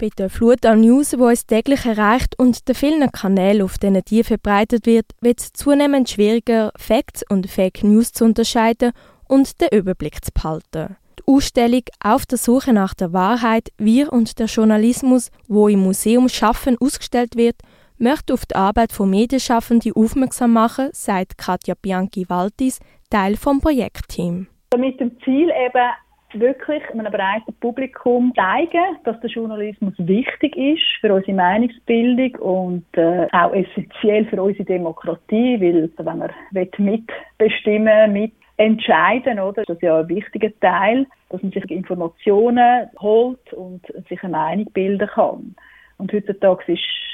Bei der Flut an News, die uns täglich erreicht und den vielen Kanälen, auf denen die verbreitet wird, wird es zunehmend schwieriger, Facts und Fake News zu unterscheiden und den Überblick zu behalten. Die Ausstellung Auf der Suche nach der Wahrheit, Wir und der Journalismus, wo im Museum Schaffen ausgestellt wird, möchte auf die Arbeit von Medienschaffenden aufmerksam machen, sagt Katja Bianchi-Waltis, Teil vom Projektteam. Mit dem Ziel eben wirklich einem breiten Publikum zeigen, dass der Journalismus wichtig ist für unsere Meinungsbildung und äh, auch essentiell für unsere Demokratie, weil wenn man mitbestimmen, mitentscheiden, oder, das ist ja ein wichtiger Teil, dass man sich Informationen holt und sich eine Meinung bilden kann. Und heutzutage ist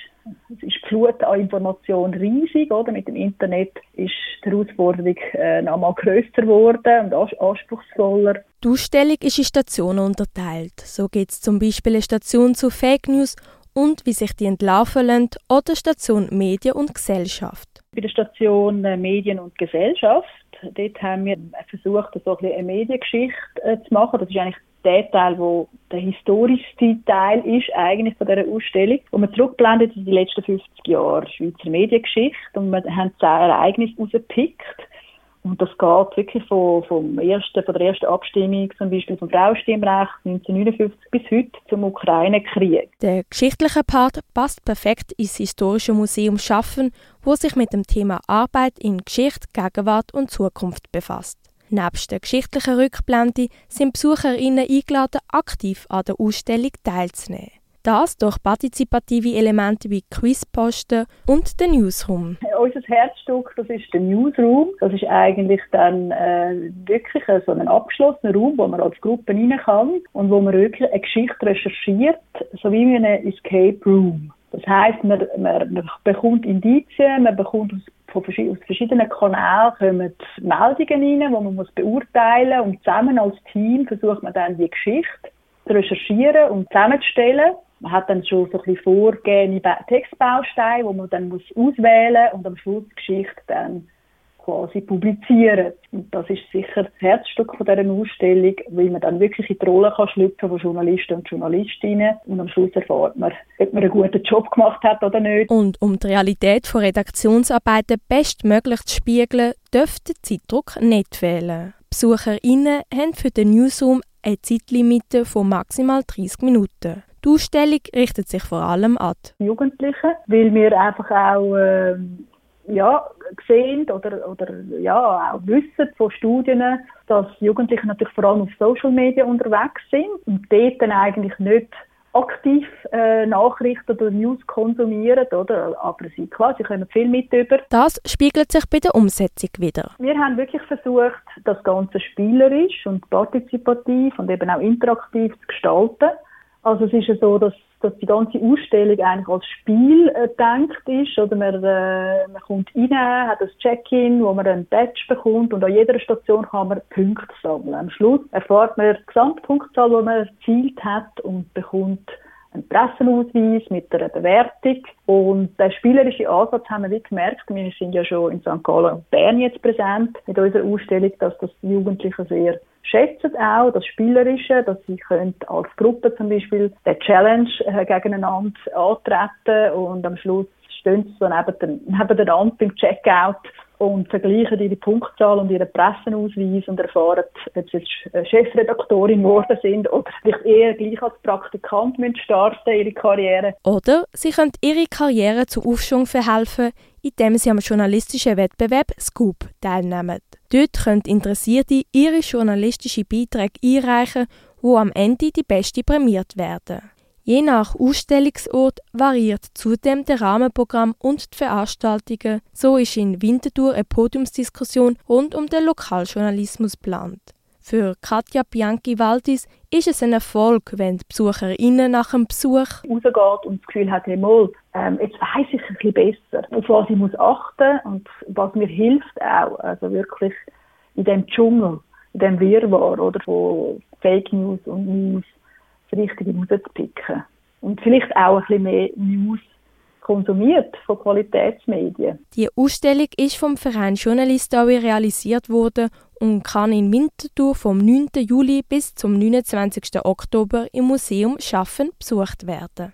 es ist die Flut an Informationen riesig, oder? Mit dem Internet ist die Herausforderung äh, noch mal grösser geworden und anspruchsvoller. Die Ausstellung ist in Stationen unterteilt. So gibt es zum Beispiel eine Station zu Fake News und wie sich die entlarven lassen oder Station Medien und Gesellschaft. Bei der Station äh, Medien und Gesellschaft, dort haben wir versucht, so ein eine Mediengeschichte äh, zu machen. Das ist eigentlich der Teil, wo der historischste Teil ist eigentlich von dieser Ausstellung. Und man zurückblendet in die letzten 50 Jahre Schweizer Mediengeschichte und wir haben zehn Ereignisse rausgepickt. Und das geht wirklich von, vom ersten, von der ersten Abstimmung, zum Beispiel vom Frauenstimmrecht 1959 bis heute zum Ukraine-Krieg. Der geschichtliche Part passt perfekt ins Historische Museum Schaffen, wo sich mit dem Thema Arbeit in Geschichte, Gegenwart und Zukunft befasst. Nebst der geschichtlichen Rückblende sind BesucherInnen eingeladen, aktiv an der Ausstellung teilzunehmen. Das durch partizipative Elemente wie Quizposten und den Newsroom. Unser Herzstück, das ist der Newsroom. Das ist eigentlich dann äh, wirklich so ein abgeschlossener Raum, wo man als Gruppe rein kann und wo man wirklich eine Geschichte recherchiert, so wie in einem Escape Room. Das heißt, man, man, man bekommt Indizien, man bekommt aus von aus verschiedenen Kanälen kommen Meldungen rein, die man muss beurteilen muss. Und zusammen als Team versucht man dann die Geschichte zu recherchieren und zusammenzustellen. Man hat dann schon so ein bisschen vorgegebene Textbausteine, die man dann muss auswählen und am Schluss die Geschichte dann quasi publizieren. Und das ist sicher das Herzstück von dieser Ausstellung, weil man dann wirklich in die Rolle kann schlüpfen von Journalisten und Journalistinnen und am Schluss erfahrt man, ob man einen guten Job gemacht hat oder nicht. Und um die Realität von Redaktionsarbeiten bestmöglich zu spiegeln, dürfte der Zeitdruck nicht fehlen. BesucherInnen haben für den Newsroom eine Zeitlimite von maximal 30 Minuten. Die Ausstellung richtet sich vor allem an die Jugendlichen, weil wir einfach auch äh, ja, sehen oder, oder ja, auch wissen von Studien, dass Jugendliche natürlich vor allem auf Social Media unterwegs sind und dort dann eigentlich nicht aktiv äh, Nachrichten oder News konsumieren, oder? Aber sie, klar, sie kommen viel mit über. Das spiegelt sich bei der Umsetzung wieder. Wir haben wirklich versucht, das Ganze spielerisch und partizipativ und eben auch interaktiv zu gestalten. Also es ist ja so, dass dass die ganze Ausstellung eigentlich als Spiel äh, gedacht ist. Oder man, äh, man kommt rein, hat ein Check-in, wo man ein Badge bekommt und an jeder Station kann man Punkte sammeln. Am Schluss erfahrt man die Gesamtpunktzahl, die man erzielt hat und bekommt einen Pressenausweis mit einer Bewertung. Und der spielerische Ansatz haben wir gemerkt, wir sind ja schon in St. Gallen und Bern jetzt präsent mit unserer Ausstellung, dass das Jugendliche sehr schätzen auch das Spielerische, dass sie können als Gruppe zum Beispiel der Challenge äh, gegeneinander antreten und am Schluss stehen sie so neben, nebeneinander beim Checkout und vergleichen ihre Punktzahl und ihren Pressenausweis und erfahren, ob sie Chefredaktorin geworden sind oder sich eher gleich als Praktikant müssen starten ihre Karriere. Oder sie können ihre Karriere zu Aufschwung verhelfen, indem sie am journalistischen Wettbewerb Scoop teilnehmen. Dort können Interessierte ihre journalistischen Beiträge einreichen, wo am Ende die Beste prämiert werden. Je nach Ausstellungsort variiert zudem der Rahmenprogramm und die Veranstaltungen. So ist in Winterthur eine Podiumsdiskussion rund um den Lokaljournalismus geplant. Für Katja Bianchi-Waldis ist es ein Erfolg, wenn die BesucherInnen nach dem Besuch rausgeht und das Gefühl hat, hey, mal, ähm, jetzt weiss ich ein bisschen besser, auf was ich muss achten und was mir hilft auch, also wirklich in dem Dschungel, in dem Wirrwarr oder von Fake News und News das Richtige rauszupicken. Und vielleicht auch ein bisschen mehr News konsumiert von Qualitätsmedien. Die Ausstellung ist vom Verein Journalistaui realisiert worden und kann in Winterthur vom 9. Juli bis zum 29. Oktober im Museum Schaffen besucht werden.